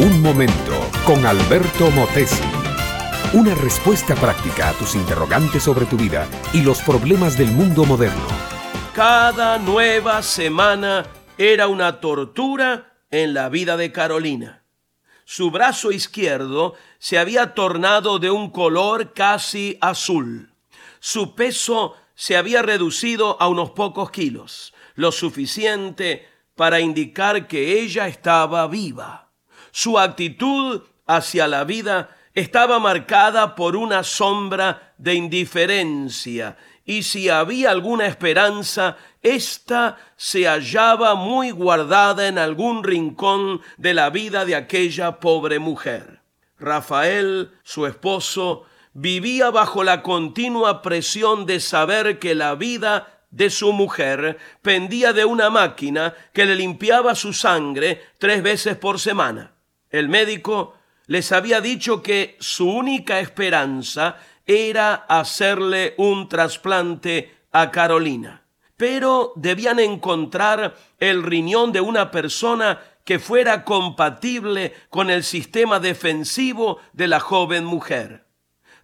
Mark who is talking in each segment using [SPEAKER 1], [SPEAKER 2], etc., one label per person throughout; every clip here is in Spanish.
[SPEAKER 1] Un momento con Alberto Motesi. Una respuesta práctica a tus interrogantes sobre tu vida y los problemas del mundo moderno.
[SPEAKER 2] Cada nueva semana era una tortura en la vida de Carolina. Su brazo izquierdo se había tornado de un color casi azul. Su peso se había reducido a unos pocos kilos, lo suficiente para indicar que ella estaba viva. Su actitud hacia la vida estaba marcada por una sombra de indiferencia y si había alguna esperanza, ésta se hallaba muy guardada en algún rincón de la vida de aquella pobre mujer. Rafael, su esposo, vivía bajo la continua presión de saber que la vida de su mujer pendía de una máquina que le limpiaba su sangre tres veces por semana. El médico les había dicho que su única esperanza era hacerle un trasplante a Carolina. Pero debían encontrar el riñón de una persona que fuera compatible con el sistema defensivo de la joven mujer.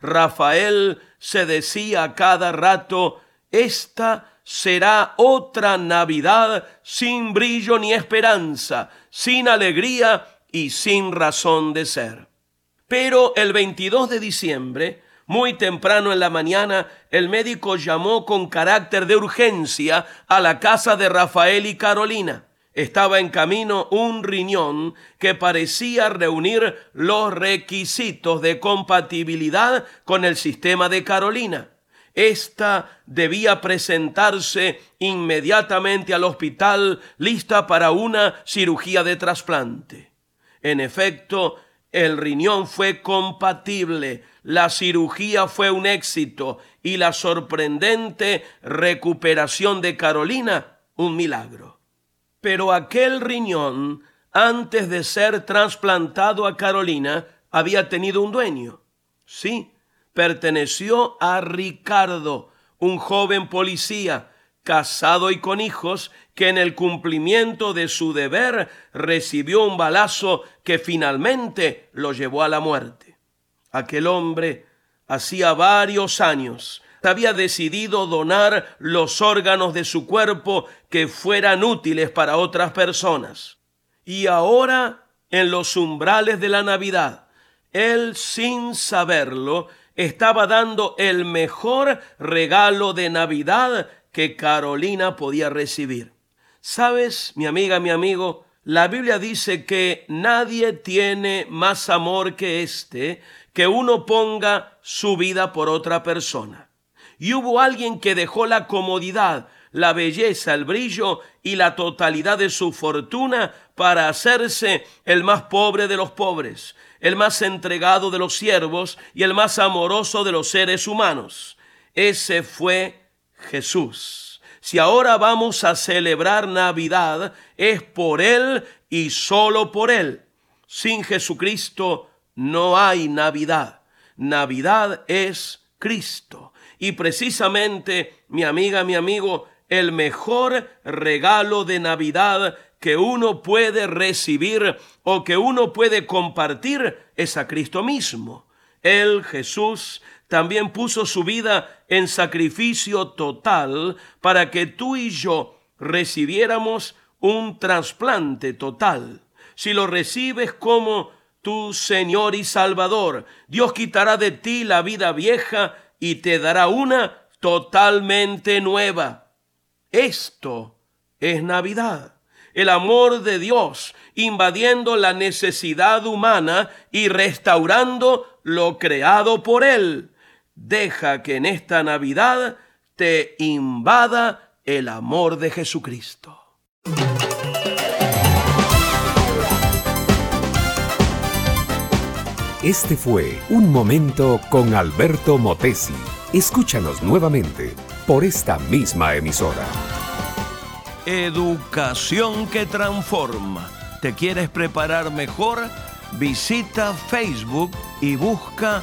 [SPEAKER 2] Rafael se decía a cada rato, esta será otra Navidad sin brillo ni esperanza, sin alegría y sin razón de ser. Pero el 22 de diciembre, muy temprano en la mañana, el médico llamó con carácter de urgencia a la casa de Rafael y Carolina. Estaba en camino un riñón que parecía reunir los requisitos de compatibilidad con el sistema de Carolina. Esta debía presentarse inmediatamente al hospital lista para una cirugía de trasplante. En efecto, el riñón fue compatible, la cirugía fue un éxito y la sorprendente recuperación de Carolina un milagro. Pero aquel riñón, antes de ser trasplantado a Carolina, había tenido un dueño. Sí, perteneció a Ricardo, un joven policía, casado y con hijos, que en el cumplimiento de su deber recibió un balazo que finalmente lo llevó a la muerte. Aquel hombre hacía varios años había decidido donar los órganos de su cuerpo que fueran útiles para otras personas. Y ahora, en los umbrales de la Navidad, él sin saberlo estaba dando el mejor regalo de Navidad que Carolina podía recibir. Sabes, mi amiga, mi amigo, la Biblia dice que nadie tiene más amor que este, que uno ponga su vida por otra persona. Y hubo alguien que dejó la comodidad, la belleza, el brillo y la totalidad de su fortuna para hacerse el más pobre de los pobres, el más entregado de los siervos y el más amoroso de los seres humanos. Ese fue Jesús. Si ahora vamos a celebrar Navidad, es por Él y solo por Él. Sin Jesucristo no hay Navidad. Navidad es Cristo. Y precisamente, mi amiga, mi amigo, el mejor regalo de Navidad que uno puede recibir o que uno puede compartir es a Cristo mismo. Él, Jesús, también puso su vida en sacrificio total para que tú y yo recibiéramos un trasplante total. Si lo recibes como tu Señor y Salvador, Dios quitará de ti la vida vieja y te dará una totalmente nueva. Esto es Navidad. El amor de Dios invadiendo la necesidad humana y restaurando lo creado por Él. Deja que en esta Navidad te invada el amor de Jesucristo.
[SPEAKER 1] Este fue Un Momento con Alberto Motesi. Escúchanos nuevamente por esta misma emisora.
[SPEAKER 2] Educación que transforma. ¿Te quieres preparar mejor? Visita Facebook y busca